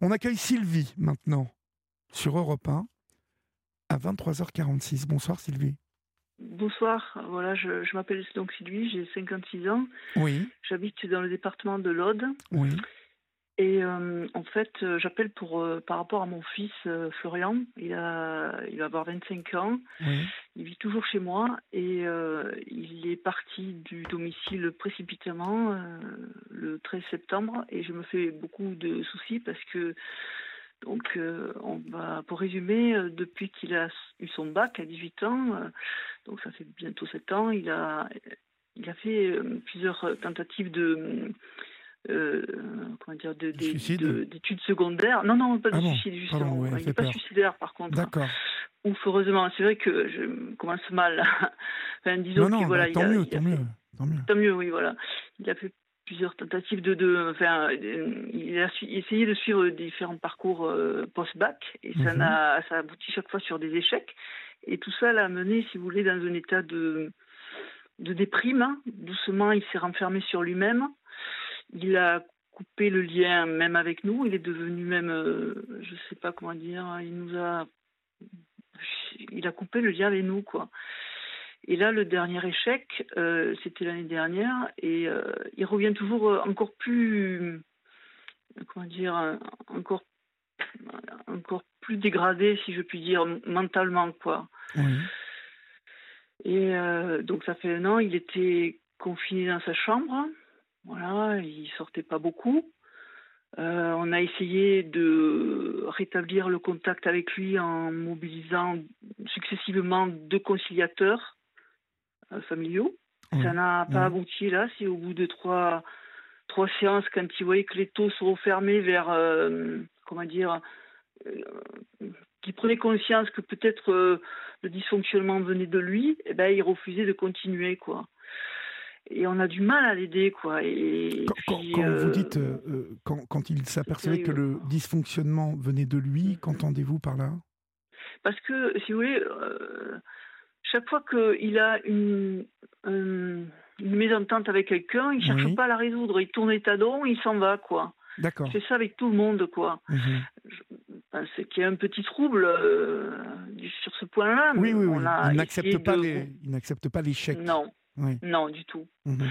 On accueille Sylvie maintenant sur Europe 1 à 23h46. Bonsoir Sylvie. Bonsoir, voilà, je, je m'appelle donc Sylvie, j'ai 56 ans. Oui, J'habite dans le département de l'Aude. oui, Et euh, en fait, euh, j'appelle pour euh, par rapport à mon fils euh, Florian. Il a, il va avoir 25 ans. oui. Il vit toujours chez moi et il est parti du domicile précipitamment le 13 septembre. Et je me fais beaucoup de soucis parce que donc on va pour résumer depuis qu'il a eu son bac à 18 ans, donc ça fait bientôt 7 ans, il a il a fait plusieurs tentatives de euh, comment dire d'études secondaires. Non non pas de Ah bon, suicide justement. pardon, ouais, il n'est pas peur. suicidaire par contre. D'accord. Ouf, heureusement, c'est vrai que je commence mal. enfin, disons Non, non, voilà, bah, il tant a- mieux, il a tant fait- mieux, tant mieux. Tant mieux, oui, voilà. Il a fait plusieurs tentatives de, de enfin, euh, il a su- essayé de suivre différents parcours euh, post-bac et ça Mhm. n'a, ça aboutit chaque fois sur des échecs. Et tout ça l'a mené, si vous voulez, dans un état de, de déprime. hein. Doucement, il s'est renfermé sur lui-même. Il a coupé le lien même avec nous. Il est devenu même, euh, je sais pas comment dire, il nous a, il a coupé le lien avec nous, quoi. Et là, le dernier échec, euh, c'était l'année dernière, et euh, il revient toujours euh, encore plus, comment dire, encore, encore plus dégradé, si je puis dire, mentalement, quoi. Oui. Et donc ça fait un an, il était confiné dans sa chambre. Voilà, il sortait pas beaucoup. Euh, on a essayé de rétablir le contact avec lui en mobilisant successivement deux conciliateurs euh, familiaux. Ça n'a pas abouti là. C'est au bout de trois, trois séances, quand il voyait que les taux se refermaient vers, euh, comment dire, qu'il prenait conscience que peut-être le dysfonctionnement venait de lui, eh ben, il refusait de continuer, quoi. Et on a du mal à l'aider, quoi. Et Quand, quand- puis, quand vous euh, dites, euh, euh, quand, quand il s'apercevait que le dysfonctionnement venait de lui, qu'entendez-vous par là? Parce que, si vous voulez, euh, chaque fois qu'il a une, un- une mésentente avec quelqu'un, il cherche Oui. pas à la résoudre. Il tourne les talons, il s'en va, quoi. D'accord. Fait ça avec tout le monde, quoi. Mhm. Enfin, c'est qu'il y a un petit trouble sur ce point-là. Oui, oui, oui. Il n'accepte pas, de- les... il n'accepte pas l'échec. Non, Oui. non, du tout. Mhm.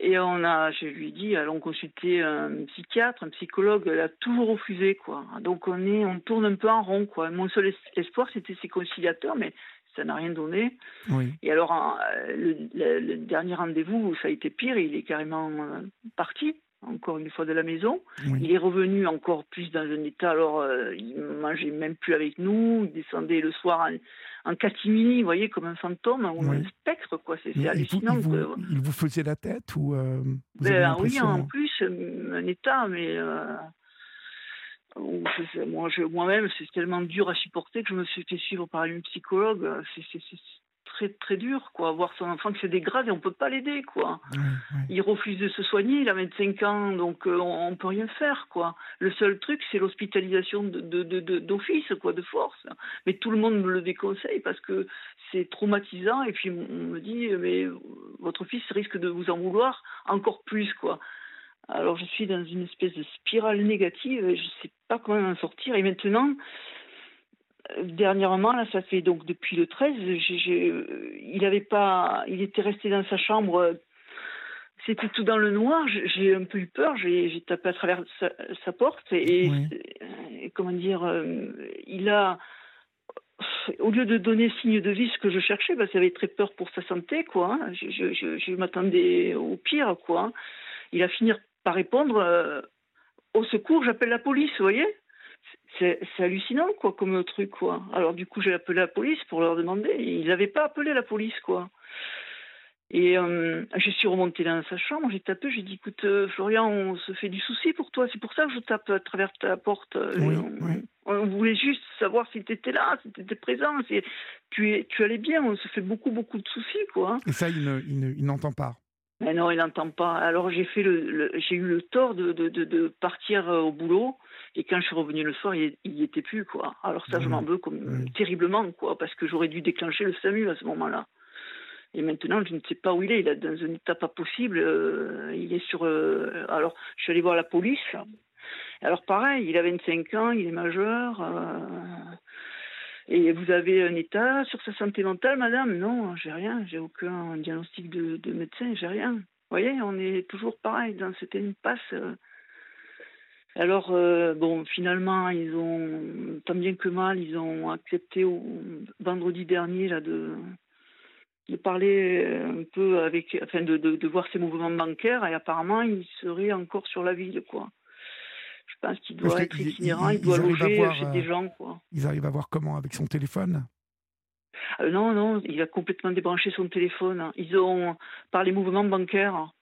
Et on a, je lui ai dit, allons consulter un psychiatre, un psychologue. Elle a toujours refusé, quoi. Donc on est, on tourne un peu en rond, quoi. Mon seul es- espoir, c'était ses conciliateurs, mais ça n'a rien donné. Oui. Et alors, euh, le, le- le dernier rendez-vous, ça a été pire. Il est carrément euh, parti, encore une fois, de la maison. oui. Il est revenu encore plus dans un état. Alors, euh, il mangeait même plus avec nous. Il descendait le soir en, en catimini, vous voyez, comme un fantôme ou Oui. un spectre, quoi. C'est hallucinant. il vous- quoi. il vous faisait la tête ou euh, vous Ben, avez oui, en plus, un état, mais euh, moi, moi-même, c'est tellement dur à supporter que je me suis fait suivre par une psychologue. c'est très très dur, quoi. Voir son enfant qui se dégrade et on peut pas l'aider, quoi. Oui, oui. Il refuse de se soigner, il a 25 ans, donc euh, on, on peut rien faire, quoi. Le seul truc, c'est l'hospitalisation de, de, de- de- d'office, quoi, de force. Mais tout le monde me le déconseille parce que c'est traumatisant. Et puis on me dit, mais votre fils risque de vous en vouloir encore plus, quoi. Alors je suis dans une espèce de spirale négative, et je sais pas comment en sortir. Et maintenant, dernièrement, là, ça fait donc depuis le 13, j'ai- j'ai, euh, il avait pas, il était resté dans sa chambre. euh, C'était tout dans le noir. J'ai- un peu eu peur. J'ai tapé à travers sa, sa porte et, Oui. et comment dire, euh, il a au lieu de donner signe de vie, ce que je cherchais, parce qu'il avait très peur pour sa santé, quoi. hein. Je, je, je, je m'attendais au pire, quoi. hein. Il a fini par répondre euh, au secours, j'appelle la police, vous voyez. C'est hallucinant, quoi, comme truc, quoi. Alors du coup, j'ai appelé la police pour leur demander. Ils n'avaient pas appelé la police, quoi. Et euh, je suis remontée dans sa chambre, j'ai tapé, j'ai dit, écoute, euh, Florian, on se fait du souci pour toi. C'est pour ça que je tape à travers ta porte. Euh, Oui, on, oui. on voulait juste savoir si tu étais là, si tu étais présent, si tu, es, tu allais bien. On se fait beaucoup, beaucoup de soucis, quoi. Et ça, il ne- il ne- il n'entend pas. Mais non, il n'entend pas. Alors j'ai fait le, le- j'ai eu le tort de, de, de, de partir euh, au boulot et quand je suis revenue le soir, il n'y était plus quoi. Alors ça, je m'en veux comme terriblement quoi, parce que j'aurais dû déclencher le SAMU à ce moment-là. Et maintenant, je ne sais pas où il est. Il est dans un état pas possible. euh, il est sur. euh, alors, je suis allée voir la police Alors pareil, il a 25 ans, il est majeur. Et vous avez un état sur sa santé mentale, madame? Non, j'ai rien, j'ai aucun diagnostic de, de médecin, j'ai rien. Vous voyez, on est toujours pareil dans cette impasse. Alors, euh, bon, finalement, ils ont, tant bien que mal, ils ont accepté au, vendredi dernier là, de, parler un peu avec, enfin, de, voir ses mouvements bancaires et apparemment, il serait encore sur la ville, quoi. Pense qu'il doit être itinérant, il doit loger chez des euh, gens, quoi. Ils arrivent à voir comment avec son téléphone? Euh, Non, non, il a complètement débranché son téléphone. Ils ont, par les mouvements bancaires,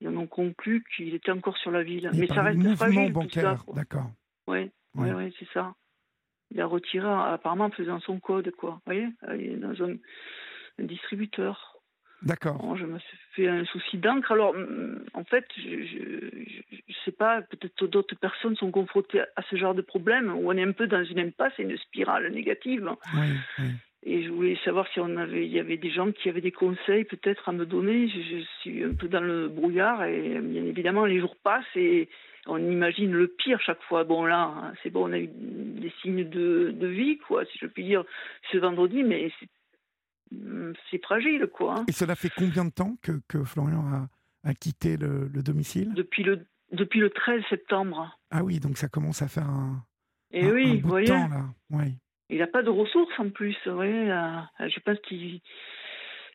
ils en ont conclu qu'il était encore sur la ville. Mais ça reste fragile, bancaire, d'accord. Oui, ouais. ouais, c'est ça. Il a retiré, apparemment, en faisant son code, quoi. Vous voyez Il est dans un, distributeur. D'accord. je me suis fait un souci d'encre. Alors, en fait, je ne sais pas, peut-être d'autres personnes sont confrontées à ce genre de problème où on est un peu dans une impasse et une spirale négative. Oui, oui. Et je voulais savoir si on avait, il y avait des gens qui avaient des conseils peut-être à me donner. Je, suis un peu dans le brouillard et bien évidemment les jours passent et on imagine le pire chaque fois. Bon là, c'est bon, on a eu des signes de, de vie, quoi, si je puis dire, ce vendredi, mais c'est fragile, quoi. Hein. Et cela fait combien de temps que, que Florian a, a quitté le, le, domicile? Depuis le depuis le 13 septembre. Ah oui, donc ça commence à faire un. Et oui, vous voyez. Temps, là. Oui. Il n'a pas de ressources en plus. Ouais, je pense qu'il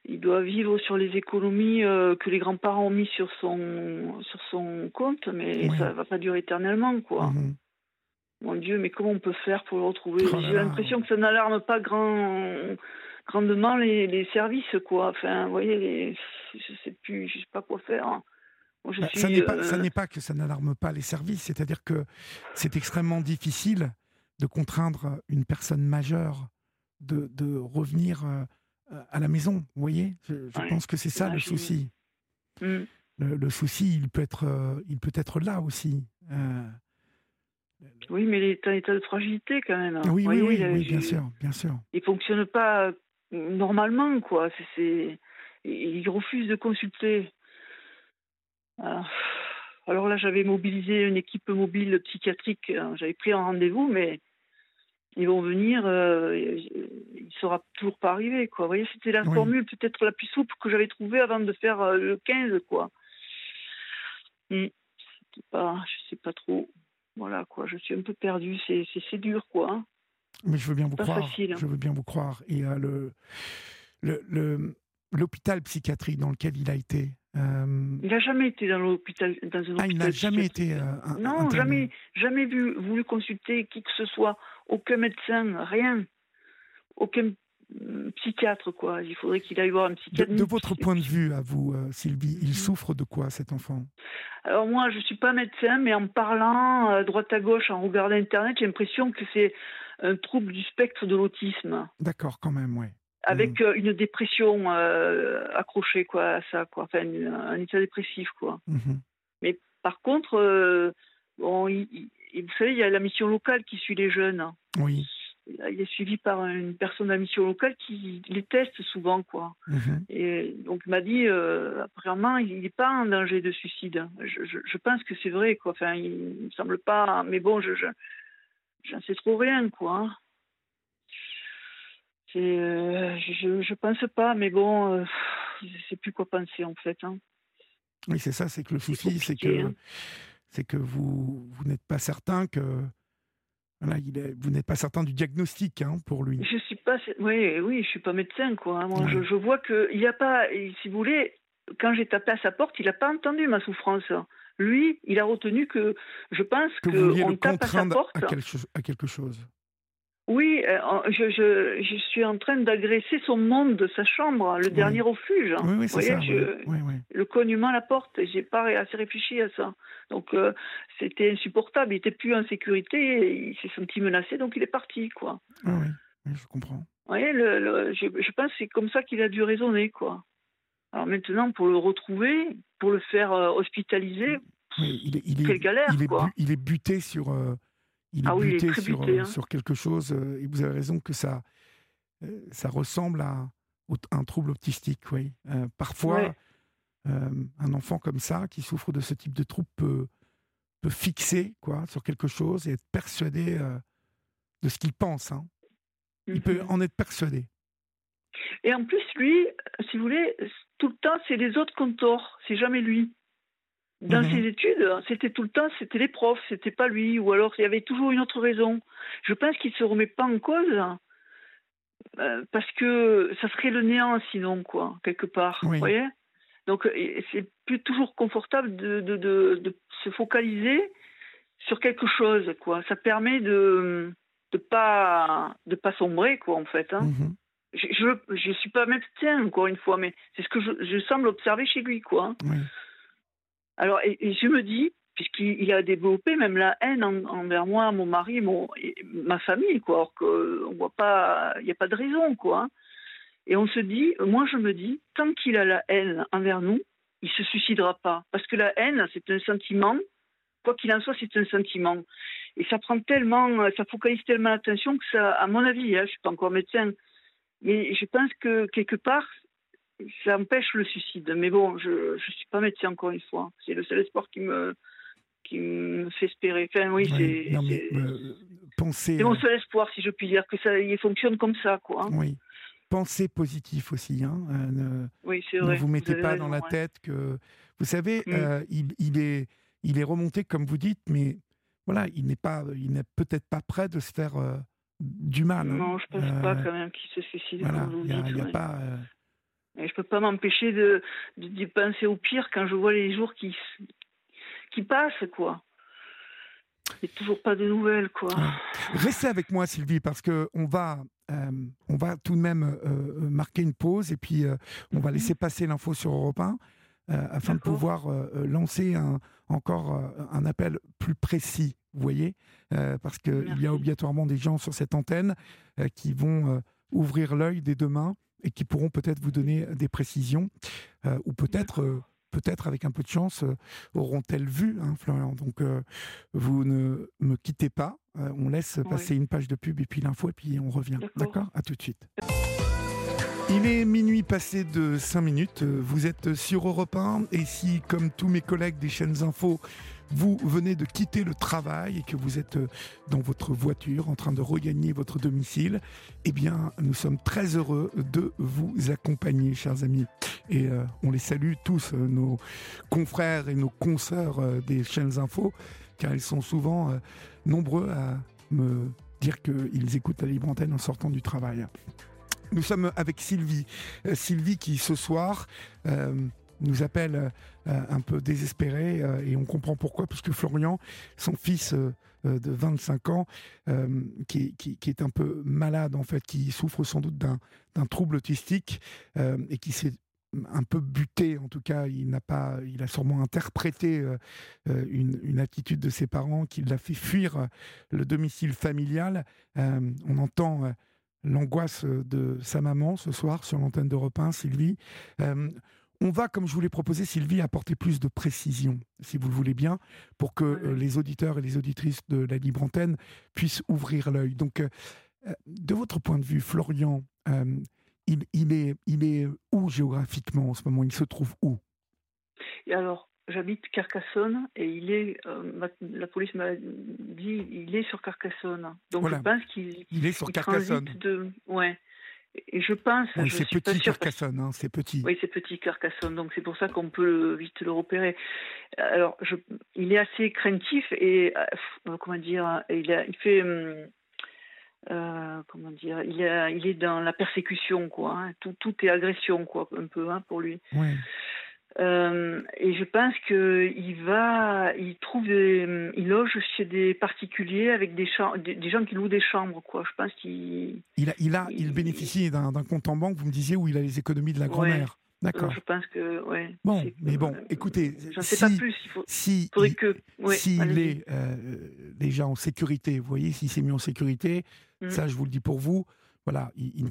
il doit vivre sur les économies euh, que les grands-parents ont mis sur son, sur son compte, mais ça ne va pas durer éternellement, quoi. Mhm. Mon Dieu, mais comment on peut faire pour le retrouver? Oh J'ai l'impression que ça n'alarme pas grand, grandement les, les, services, quoi. Enfin, vous voyez, les, je sais plus, je sais pas quoi faire. Bah, ça n'est pas, euh, pas, que ça n'alarme pas les services, c'est-à-dire que c'est extrêmement difficile de contraindre une personne majeure de, de revenir euh, à la maison. Vous voyez Je, pense que c'est ça le souci. Mm. Le, souci, il peut être, euh, il peut être là aussi. Euh, oui, mais il est en état de fragilité quand même. Hein. Oui, oui, oui, bien sûr, bien sûr. Il fonctionne pas normalement, quoi. C'est, il refuse de consulter. Ah. Alors là, j'avais mobilisé une équipe mobile psychiatrique. Hein. J'avais pris un rendez-vous, mais ils vont venir, euh, il ne sera toujours pas arrivé. Quoi. Vous voyez, c'était la formule peut-être la plus souple que j'avais trouvée avant de faire euh, le 15. Quoi. Hmm. Pas, je sais pas trop. Voilà, quoi. Je suis un peu perdue. C'est, c'est, dur, quoi. Mais je veux bien vous croire. Facile, hein. Je veux bien vous croire. Et euh, le, le, le, l'hôpital psychiatrique dans lequel il a été, euh, il n'a jamais été dans l'hôpital, dans un ah, il n'a jamais été. Euh, non, jamais, jamais vu, voulu consulter qui que ce soit, aucun médecin, rien, aucun mm, psychiatre quoi. Il faudrait qu'il aille voir un psychiatre. De, votre point de vue, à vous, euh, Sylvie, il mm. souffre de quoi cet enfant? Alors moi, je suis pas médecin, mais en parlant à droite à gauche, en regardant internet, j'ai l'impression que c'est un trouble du spectre de l'autisme. D'accord, quand même, oui avec mmh. euh, une dépression euh, accrochée quoi à ça quoi. Enfin un état dépressif quoi. Mmh mais par contre euh, bon vous savez il y a la mission locale qui suit les jeunes oui. Il est suivi par une personne de la mission locale qui les teste souvent quoi. Mmh et donc il m'a dit apparemment il n'est pas en danger de suicide. Je, je, pense que c'est vrai quoi. Enfin il me semble pas mais bon je, je j'en sais trop rien quoi. Euh, je, je pense pas, mais bon, euh, je sais plus quoi penser en fait. Hein. Oui, c'est ça, c'est que le souci, c'est que, hein. c'est que vous, vous n'êtes pas certain que. Voilà, il est, vous n'êtes pas certain du diagnostic hein, pour lui. Je suis pas, oui, oui, je suis pas médecin quoi. Moi, je, je, vois que il y a pas, si vous voulez, quand j'ai tapé à sa porte, il n'a pas entendu ma souffrance. Lui, il a retenu que, je pense que, on tape à sa porte à quelque chose. Oui, euh, je, je, je, suis en train d'agresser son monde de sa chambre, le dernier refuge. Oui, oui, c'est ça. Le cognement à la porte, j'ai pas assez réfléchi à ça. Donc euh, c'était insupportable, il était plus en sécurité, il s'est senti menacé, donc il est parti, quoi. Oui, oui, je comprends. Le, je, je, pense que c'est comme ça qu'il a dû raisonner, quoi. Alors maintenant, pour le retrouver, pour le faire euh, hospitaliser, il est, il est, quelle galère, il est, quoi. il est buté sur il est ah buté, sur, euh, hein. sur, quelque chose, euh, et vous avez raison que ça, euh, ça ressemble à, un trouble autistique, oui. parfois, un enfant comme ça, qui souffre de ce type de trouble, peut, peut fixer quoi, sur quelque chose et être persuadé de ce qu'il pense. Hein. Il peut mhm. en être persuadé. Et en plus, lui, si vous voulez, tout le temps, c'est les autres tort, c'est jamais lui. Dans mhm. ses études, c'était tout le temps, c'était les profs, c'était pas lui, ou alors il y avait toujours une autre raison. Je pense qu'il se remet pas en cause euh, parce que ça serait le néant sinon, quoi, quelque part. Vous voyez Donc c'est plus toujours confortable de, de, de, se focaliser sur quelque chose, quoi. Ça permet de de pas de pas sombrer, quoi, en fait. Hein. Mhm je je suis pas médecin encore une fois, mais c'est ce que je, je, semble observer chez lui, quoi. Alors, et, je me dis, puisqu'il a développé même la haine envers moi, mon mari, mon, ma famille, quoi, alors qu'on voit pas, il n'y a pas de raison, quoi. Et on se dit, moi je me dis, tant qu'il a la haine envers nous, il se suicidera pas, parce que la haine, c'est un sentiment. Quoi qu'il en soit, c'est un sentiment. Et ça prend tellement, ça focalise tellement l'attention que ça, à mon avis, hein, je suis pas encore médecin, mais je pense que quelque part, ça empêche le suicide. Mais bon, je ne suis pas médecin encore une fois. C'est le seul espoir qui me, qui me fait espérer. Enfin, oui, c'est. Euh, C'est mon seul espoir, si je puis dire, que ça il fonctionne comme ça, quoi. Oui. Pensez positif aussi. Hein. Euh, ne, oui, c'est vrai. Ne vous mettez pas dans la tête que. Vous savez, mm. euh, il, il, est, il est remonté, comme vous dites, mais voilà, il n'est pas, il n'est peut-être pas prêt de se faire du mal. Hein. Non, je pense pas euh, quand même qu'il se suicide. Voilà, il n'y a, pas. Euh, Et je peux pas m'empêcher de, de, penser au pire quand je vois les jours qui, qui passent, quoi. Il n'y a toujours pas de nouvelles, quoi. Restez avec moi, Sylvie, parce que on va, euh, on va tout de même marquer une pause et puis on va mhm. laisser passer l'info sur Europe 1 afin de pouvoir lancer un, encore un appel plus précis vous voyez, euh, parce qu'il y a obligatoirement des gens sur cette antenne euh, qui vont euh, ouvrir l'œil dès demain et qui pourront peut-être vous donner des précisions, ou peut-être peut-être avec un peu de chance, auront-elles vu, hein, Florian. Donc, vous ne me quittez pas. on laisse passer une page de pub et puis l'info, et puis on revient. D'accord? À tout de suite. Il est minuit passé de 5 minutes. Vous êtes sur Europe 1. Et si, comme tous mes collègues des chaînes info, vous venez de quitter le travail et que vous êtes euh, dans votre voiture en train de regagner votre domicile, eh bien, nous sommes très heureux de vous accompagner, chers amis. Et euh, on les salue tous, euh, nos confrères et nos consoeurs des chaînes info, car ils sont souvent nombreux à me dire qu'ils écoutent la libre antenne en sortant du travail. Nous sommes avec Sylvie. Sylvie qui ce soir nous appelle euh, un peu désespéré euh, et on comprend pourquoi, puisque Florian, son fils euh, de 25 ans, qui, est un peu malade en fait, qui souffre sans doute d'un trouble autistique et qui s'est un peu buté, en tout cas, il n'a pas, il a sûrement interprété une, attitude de ses parents qui l'a fait fuir le domicile familial. on entend l'angoisse de sa maman ce soir sur l'antenne d'Europe 1, Sylvie. On va, comme je vous l'ai proposé, Sylvie, apporter plus de précision, si vous le voulez bien, pour que euh, les auditeurs et les auditrices de la libre antenne puissent ouvrir l'œil. Donc, euh, euh, de votre point de vue, Florian, il, est, il est où géographiquement en ce moment? Il se trouve où? Alors, j'habite Carcassonne et il est, la police m'a dit, il est sur Carcassonne. Donc je pense qu'il il est sur Carcassonne. De, ouais. Et je pense. Oui, c'est petit Carcassonne, hein, c'est petit. Oui, c'est petit Carcassonne, donc c'est pour ça qu'on peut vite le repérer. Alors, je, il est assez craintif et euh, comment dire, il, a, il fait. Hum, euh, comment dire, il, a, il est dans la persécution, quoi. Hein. Tout, tout est agression, quoi, un peu, hein, pour lui. Oui. Euh, et je pense qu'il va, il trouve, il loge chez des particuliers avec des, des, gens qui louent des chambres, quoi. Je pense qu'il. Il a, il a, il, bénéficie d'un compte en banque. Vous me disiez où il a les économies de la grand-mère. D'accord. Je pense que, ouais. Bon, mais bon, écoutez, j'en sais pas plus. Il faut, si, faudrait que, s'il est euh, déjà en sécurité, vous voyez, s'il s'est mis en sécurité, mmh. ça, je vous le dis pour vous. Voilà, il,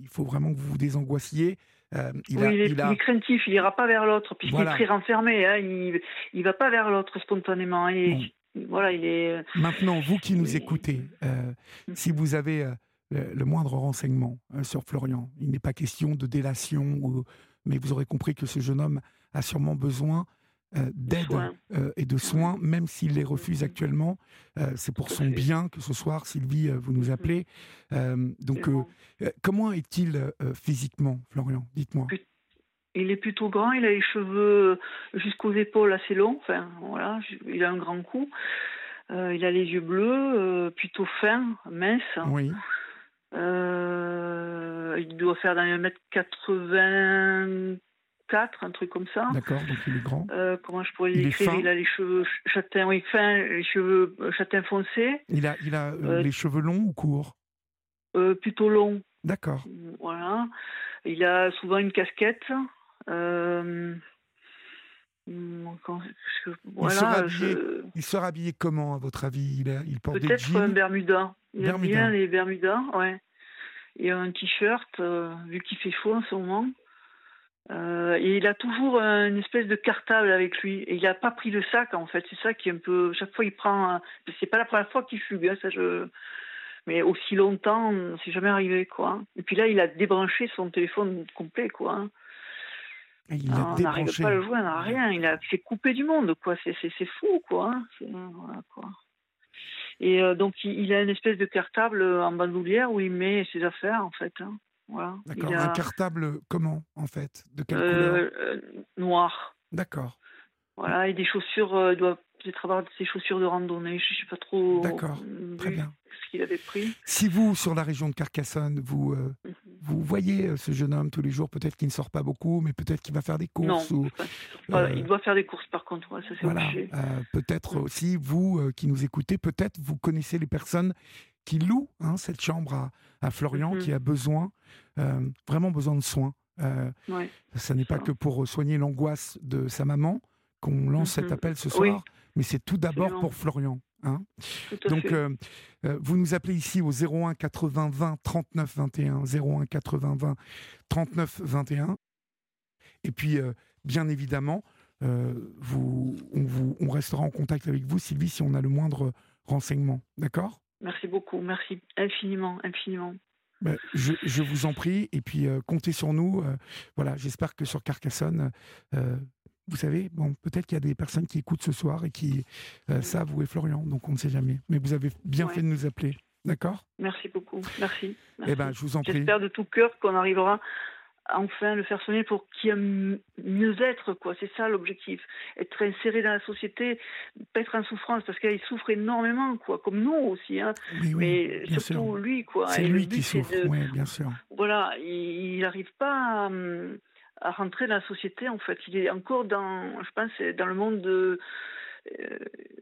il faut vraiment que vous vous désangoissiez. Euh, il, oui, il, est, craintif, il ira pas vers l'autre, puisqu'il est très renfermé. Hein, il, il va pas vers l'autre spontanément. Et voilà, il est. Euh, Maintenant, vous qui nous écoutez, euh, mm. si vous avez le, moindre renseignement sur Florian, il n'est pas question de délation, mais vous aurez compris que ce jeune homme a sûrement besoin euh, d'aide euh, et de soins, même s'il les refuse actuellement. Euh, c'est pour son bien que ce soir, Sylvie, vous nous mm-hmm. appelez. donc, comment est-il physiquement, Florian? Dites-moi. Il est plutôt grand, il a les cheveux jusqu'aux épaules assez longs, enfin voilà, il a un grand cou, il a les yeux bleus, plutôt fins, minces. Oui. Il doit faire dans les 1m80 4, un truc comme ça. D'accord, donc il est grand. Euh, comment je pourrais l'écrire il, il a les cheveux châtains, oui, fins, les cheveux euh, châtains foncés. Il a, il a euh, les cheveux longs ou courts Plutôt longs. D'accord. Voilà. Il a souvent une casquette. Il, sera habillé, comment, à votre avis? Il, porte Peut-être un Bermuda. Il Bermuda. aime bien les Bermudas, ouais. Et un t-shirt, vu qu'il fait chaud en ce moment. Euh, et il a toujours une espèce de cartable avec lui. Et il n'a pas pris le sac, en fait. C'est ça qui est un peu. Chaque fois, il prend. C'est pas la première fois qu'il fugue, hein, ça je. Mais aussi longtemps, c'est jamais arrivé, quoi. Et puis là, il a débranché son téléphone complet, quoi. Hein. Il on n'arrive pas à le joindre, rien. Il a s'est coupé du monde, quoi. C'est fou, quoi. Hein. Voilà, quoi. Et euh, donc, il, a une espèce de cartable en bandoulière où il met ses affaires, en fait. Hein. Voilà. D'accord. Un cartable comment, en fait? De quelle couleur? euh, euh, Noir. D'accord. Voilà, et des chaussures, il doit peut-être avoir ses chaussures de randonnée, je ne sais pas trop. D'accord, très bien. Ce qu'il avait pris. Si vous, sur la région de Carcassonne, vous, mhm. vous voyez ce jeune homme tous les jours, peut-être qu'il ne sort pas beaucoup, mais peut-être qu'il va faire des courses. Non, il doit faire des courses par contre, ça c'est voilà. peut-être mhm. aussi, vous qui nous écoutez, peut-être vous connaissez les personnes qui louent hein, cette chambre à, à Florian, mhm. qui a besoin, vraiment besoin de soins. Euh, ça n'est pas que pour soigner l'angoisse de sa maman qu'on lance cet mhm. appel ce soir, mais c'est tout d'abord pour Florian. Hein Donc, euh, euh, vous nous appelez ici au 01 80 20 39 21, 01 80 20 39 21. Et puis, bien évidemment, vous, on, vous, on restera en contact avec vous, Sylvie, si on a le moindre renseignement. D'accord? Merci beaucoup, merci infiniment, infiniment. Ben, je, vous en prie, et puis euh, comptez sur nous. Euh, voilà, j'espère que sur Carcassonne, euh, vous savez, bon, peut-être qu'il y a des personnes qui écoutent ce soir et qui savent où est Florian, donc on ne sait jamais. Mais vous avez bien fait de nous appeler, d'accord? Merci beaucoup, merci. Eh ben, je vous en prie. J'espère de tout cœur qu'on arrivera enfin le faire sonner pour qu'il y ait mieux être, quoi. C'est ça l'objectif. Être inséré dans la société, pas être en souffrance, parce qu'il souffre énormément, quoi, comme nous aussi, hein. Mais surtout lui, quoi. C'est lui qui souffre, oui, bien sûr. Voilà, il n'arrive pas à, rentrer dans la société, en fait. Il est encore dans, je pense, dans le monde de. Euh,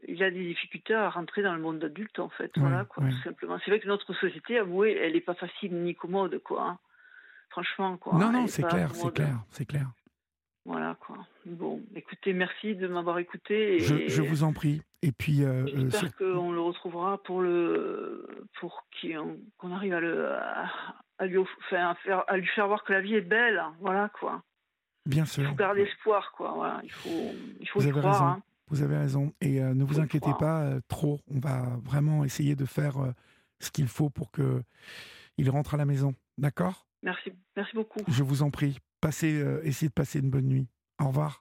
il a des difficultés à rentrer dans le monde adulte, en fait. voilà, quoi, tout simplement. C'est vrai que notre société, avouez, elle n'est pas facile ni commode, quoi. Hein franchement. Quoi. Non, non, c'est clair, c'est clair, c'est clair. Voilà, quoi. Bon, écoutez, merci de m'avoir écouté. je, vous en prie. Et puis, euh, euh j'espère qu'on le retrouvera pour le, pour qu'on arrive à le, à, lui, faire, à lui faire voir que la vie est belle. Voilà, quoi. Bien sûr. Il faut garder espoir, quoi. Voilà, il faut, il faut vous avez croire. Raison. Hein. Vous avez raison. Et euh, ne vous inquiétez pas euh, trop. On va vraiment essayer de faire ce qu'il faut pour que il rentre à la maison. D'accord? Merci, merci beaucoup. Je vous en prie. Passez, euh, essayez de passer une bonne nuit. Au revoir.